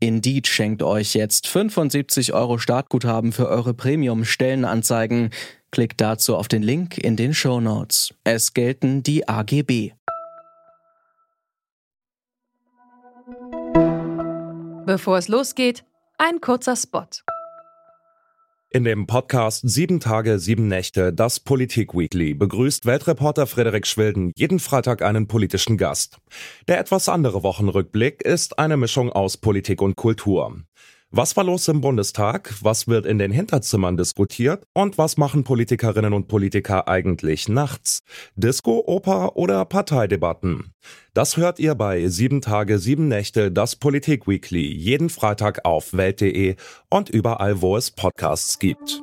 Indeed schenkt euch jetzt 75 Euro Startguthaben für eure Premium-Stellenanzeigen. Klickt dazu auf den Link in den Show Notes. Es gelten die AGB. Bevor es losgeht, ein kurzer Spot. In dem Podcast Sieben Tage, Sieben Nächte, das Politik-Weekly, begrüßt Weltreporter Frederik Schwilden jeden Freitag einen politischen Gast. Der etwas andere Wochenrückblick ist eine Mischung aus Politik und Kultur. Was war los im Bundestag? Was wird in den Hinterzimmern diskutiert? Und was machen Politikerinnen und Politiker eigentlich nachts? Disco, Oper oder Parteidebatten? Das hört ihr bei Sieben Tage, Sieben Nächte, das Politik-Weekly, jeden Freitag auf Welt.de und überall, wo es Podcasts gibt.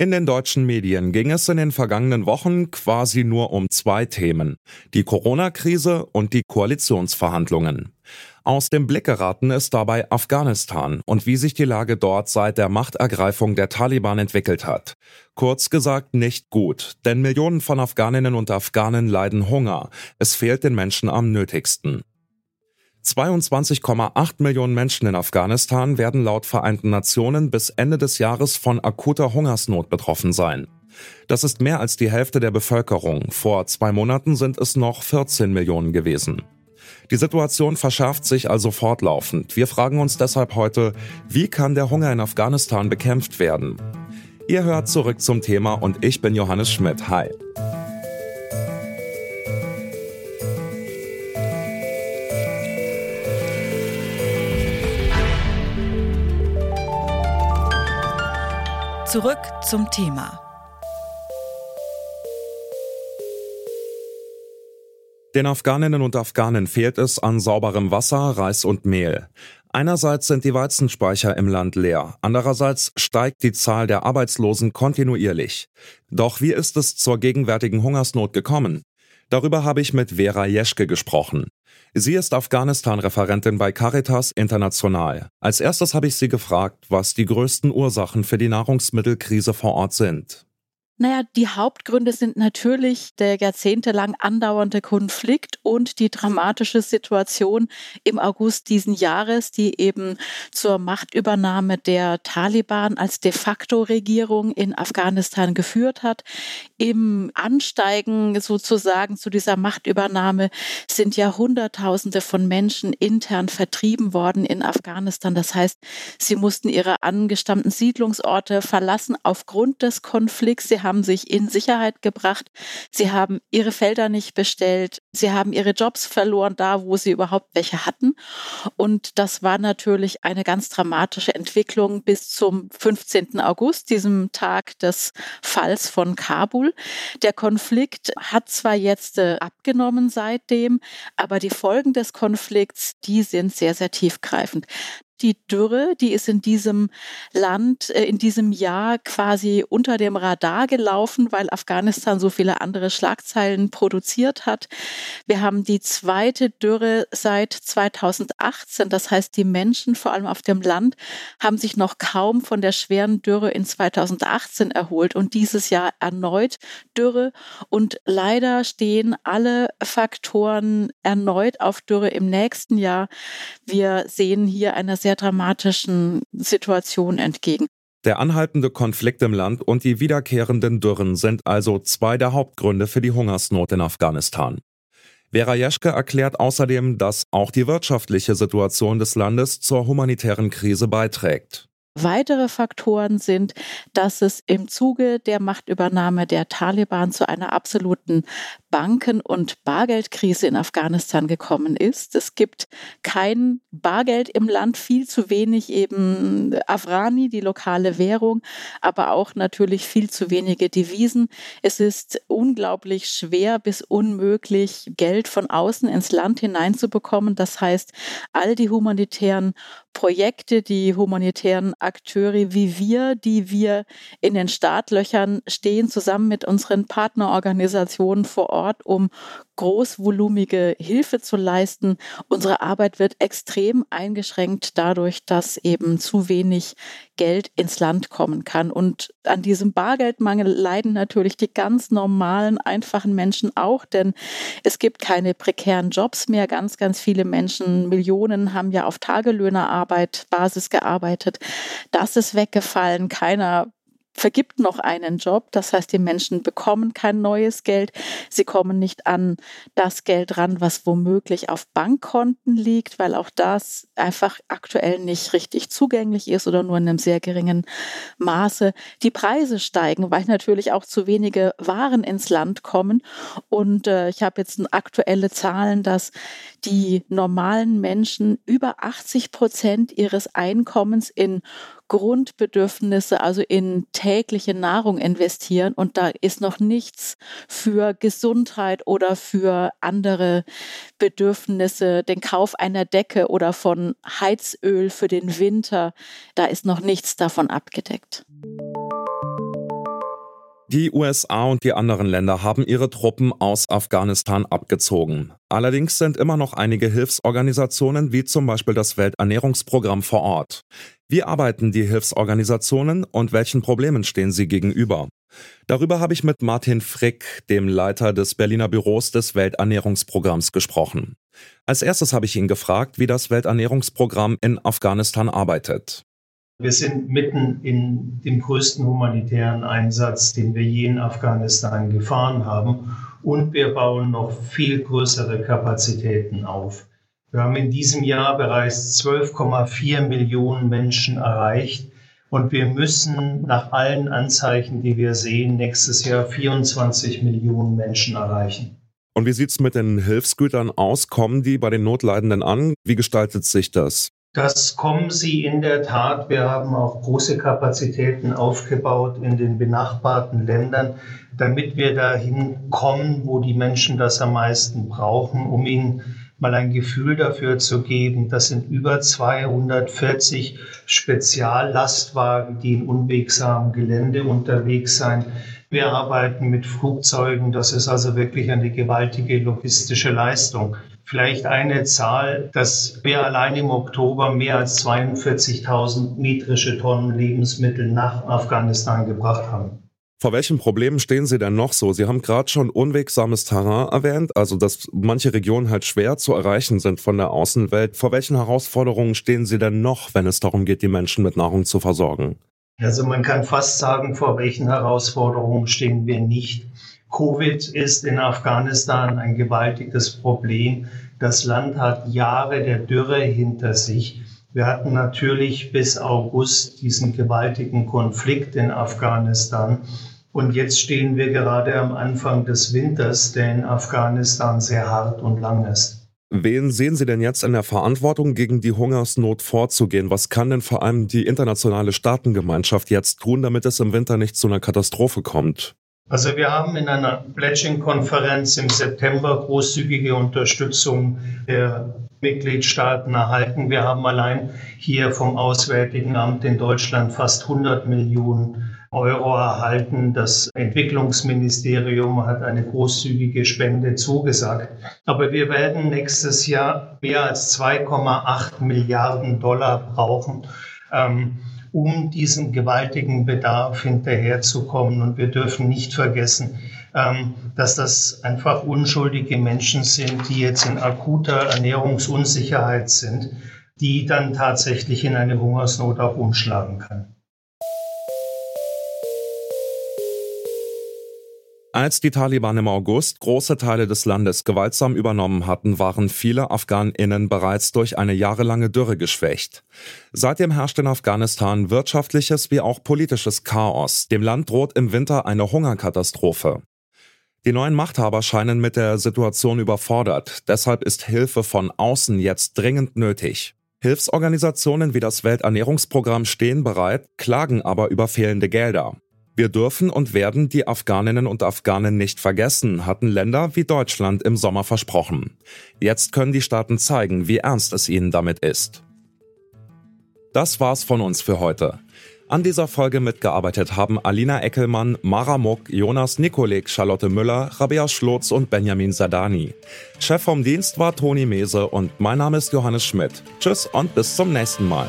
In den deutschen Medien ging es in den vergangenen Wochen quasi nur um zwei Themen, die Corona-Krise und die Koalitionsverhandlungen. Aus dem Blick geraten ist dabei Afghanistan und wie sich die Lage dort seit der Machtergreifung der Taliban entwickelt hat. Kurz gesagt nicht gut, denn Millionen von Afghaninnen und Afghanen leiden Hunger. Es fehlt den Menschen am nötigsten. 22,8 Millionen Menschen in Afghanistan werden laut Vereinten Nationen bis Ende des Jahres von akuter Hungersnot betroffen sein. Das ist mehr als die Hälfte der Bevölkerung. Vor zwei Monaten sind es noch 14 Millionen gewesen. Die Situation verschärft sich also fortlaufend. Wir fragen uns deshalb heute, wie kann der Hunger in Afghanistan bekämpft werden? Ihr hört zurück zum Thema und ich bin Johannes Schmidt. Hi. Zurück zum Thema. Den Afghaninnen und Afghanen fehlt es an sauberem Wasser, Reis und Mehl. Einerseits sind die Weizenspeicher im Land leer, andererseits steigt die Zahl der Arbeitslosen kontinuierlich. Doch wie ist es zur gegenwärtigen Hungersnot gekommen? Darüber habe ich mit Vera Jeschke gesprochen. Sie ist Afghanistan-Referentin bei Caritas International. Als erstes habe ich sie gefragt, was die größten Ursachen für die Nahrungsmittelkrise vor Ort sind. Naja, die Hauptgründe sind natürlich der jahrzehntelang andauernde Konflikt und die dramatische Situation im August diesen Jahres, die eben zur Machtübernahme der Taliban als de facto Regierung in Afghanistan geführt hat. Im Ansteigen sozusagen zu dieser Machtübernahme sind ja Hunderttausende von Menschen intern vertrieben worden in Afghanistan. Das heißt, sie mussten ihre angestammten Siedlungsorte verlassen aufgrund des Konflikts. Sie haben sich in Sicherheit gebracht. Sie haben ihre Felder nicht bestellt. Sie haben ihre Jobs verloren, da wo sie überhaupt welche hatten. Und das war natürlich eine ganz dramatische Entwicklung bis zum 15. August, diesem Tag des Falls von Kabul. Der Konflikt hat zwar jetzt äh, abgenommen seitdem, aber die Folgen des Konflikts, die sind sehr, sehr tiefgreifend die Dürre, die ist in diesem Land äh, in diesem Jahr quasi unter dem Radar gelaufen, weil Afghanistan so viele andere Schlagzeilen produziert hat. Wir haben die zweite Dürre seit 2018. Das heißt, die Menschen, vor allem auf dem Land, haben sich noch kaum von der schweren Dürre in 2018 erholt und dieses Jahr erneut Dürre. Und leider stehen alle Faktoren erneut auf Dürre im nächsten Jahr. Wir sehen hier eine sehr sehr dramatischen Situation entgegen. Der anhaltende Konflikt im Land und die wiederkehrenden Dürren sind also zwei der Hauptgründe für die Hungersnot in Afghanistan. Vera Jeschke erklärt außerdem, dass auch die wirtschaftliche Situation des Landes zur humanitären Krise beiträgt. Weitere Faktoren sind, dass es im Zuge der Machtübernahme der Taliban zu einer absoluten Banken- und Bargeldkrise in Afghanistan gekommen ist. Es gibt kein Bargeld im Land, viel zu wenig eben Afrani, die lokale Währung, aber auch natürlich viel zu wenige Devisen. Es ist unglaublich schwer bis unmöglich, Geld von außen ins Land hineinzubekommen. Das heißt, all die humanitären Projekte, die humanitären Akteure wie wir, die wir in den Startlöchern stehen, zusammen mit unseren Partnerorganisationen vor Ort, um großvolumige Hilfe zu leisten. Unsere Arbeit wird extrem eingeschränkt dadurch, dass eben zu wenig Geld ins Land kommen kann. Und an diesem Bargeldmangel leiden natürlich die ganz normalen, einfachen Menschen auch, denn es gibt keine prekären Jobs mehr. Ganz, ganz viele Menschen, Millionen haben ja auf Tagelöhnerarbeit, Basis gearbeitet. Das ist weggefallen. Keiner vergibt noch einen Job. Das heißt, die Menschen bekommen kein neues Geld. Sie kommen nicht an das Geld ran, was womöglich auf Bankkonten liegt, weil auch das einfach aktuell nicht richtig zugänglich ist oder nur in einem sehr geringen Maße. Die Preise steigen, weil natürlich auch zu wenige Waren ins Land kommen. Und äh, ich habe jetzt aktuelle Zahlen, dass die normalen Menschen über 80 Prozent ihres Einkommens in Grundbedürfnisse, also in tägliche Nahrung investieren. Und da ist noch nichts für Gesundheit oder für andere Bedürfnisse, den Kauf einer Decke oder von Heizöl für den Winter. Da ist noch nichts davon abgedeckt. Die USA und die anderen Länder haben ihre Truppen aus Afghanistan abgezogen. Allerdings sind immer noch einige Hilfsorganisationen wie zum Beispiel das Welternährungsprogramm vor Ort. Wie arbeiten die Hilfsorganisationen und welchen Problemen stehen sie gegenüber? Darüber habe ich mit Martin Frick, dem Leiter des Berliner Büros des Welternährungsprogramms, gesprochen. Als erstes habe ich ihn gefragt, wie das Welternährungsprogramm in Afghanistan arbeitet. Wir sind mitten in dem größten humanitären Einsatz, den wir je in Afghanistan gefahren haben. Und wir bauen noch viel größere Kapazitäten auf. Wir haben in diesem Jahr bereits 12,4 Millionen Menschen erreicht. Und wir müssen nach allen Anzeichen, die wir sehen, nächstes Jahr 24 Millionen Menschen erreichen. Und wie sieht es mit den Hilfsgütern aus? Kommen die bei den Notleidenden an? Wie gestaltet sich das? Das kommen sie in der Tat. Wir haben auch große Kapazitäten aufgebaut in den benachbarten Ländern, damit wir dahin kommen, wo die Menschen das am meisten brauchen, um ihnen mal ein Gefühl dafür zu geben. Das sind über 240 Speziallastwagen, die in unwegsamem Gelände unterwegs sind. Wir arbeiten mit Flugzeugen. Das ist also wirklich eine gewaltige logistische Leistung. Vielleicht eine Zahl, dass wir allein im Oktober mehr als 42.000 metrische Tonnen Lebensmittel nach Afghanistan gebracht haben. Vor welchen Problemen stehen Sie denn noch so? Sie haben gerade schon unwegsames Terrain erwähnt, also dass manche Regionen halt schwer zu erreichen sind von der Außenwelt. Vor welchen Herausforderungen stehen Sie denn noch, wenn es darum geht, die Menschen mit Nahrung zu versorgen? Also man kann fast sagen, vor welchen Herausforderungen stehen wir nicht. Covid ist in Afghanistan ein gewaltiges Problem. Das Land hat Jahre der Dürre hinter sich. Wir hatten natürlich bis August diesen gewaltigen Konflikt in Afghanistan. Und jetzt stehen wir gerade am Anfang des Winters, der in Afghanistan sehr hart und lang ist. Wen sehen Sie denn jetzt in der Verantwortung, gegen die Hungersnot vorzugehen? Was kann denn vor allem die internationale Staatengemeinschaft jetzt tun, damit es im Winter nicht zu einer Katastrophe kommt? Also wir haben in einer Pledging-Konferenz im September großzügige Unterstützung der Mitgliedstaaten erhalten. Wir haben allein hier vom Auswärtigen Amt in Deutschland fast 100 Millionen Euro erhalten. Das Entwicklungsministerium hat eine großzügige Spende zugesagt. Aber wir werden nächstes Jahr mehr als 2,8 Milliarden Dollar brauchen. Ähm, um diesem gewaltigen Bedarf hinterherzukommen. Und wir dürfen nicht vergessen, ähm, dass das einfach unschuldige Menschen sind, die jetzt in akuter Ernährungsunsicherheit sind, die dann tatsächlich in eine Hungersnot auch umschlagen kann. Als die Taliban im August große Teile des Landes gewaltsam übernommen hatten, waren viele Afghaninnen bereits durch eine jahrelange Dürre geschwächt. Seitdem herrscht in Afghanistan wirtschaftliches wie auch politisches Chaos. Dem Land droht im Winter eine Hungerkatastrophe. Die neuen Machthaber scheinen mit der Situation überfordert. Deshalb ist Hilfe von außen jetzt dringend nötig. Hilfsorganisationen wie das Welternährungsprogramm stehen bereit, klagen aber über fehlende Gelder. Wir dürfen und werden die Afghaninnen und Afghanen nicht vergessen, hatten Länder wie Deutschland im Sommer versprochen. Jetzt können die Staaten zeigen, wie ernst es ihnen damit ist. Das war's von uns für heute. An dieser Folge mitgearbeitet haben Alina Eckelmann, Mara Muck, Jonas Nikolik, Charlotte Müller, Rabea Schlotz und Benjamin Sadani. Chef vom Dienst war Toni Mese und mein Name ist Johannes Schmidt. Tschüss und bis zum nächsten Mal.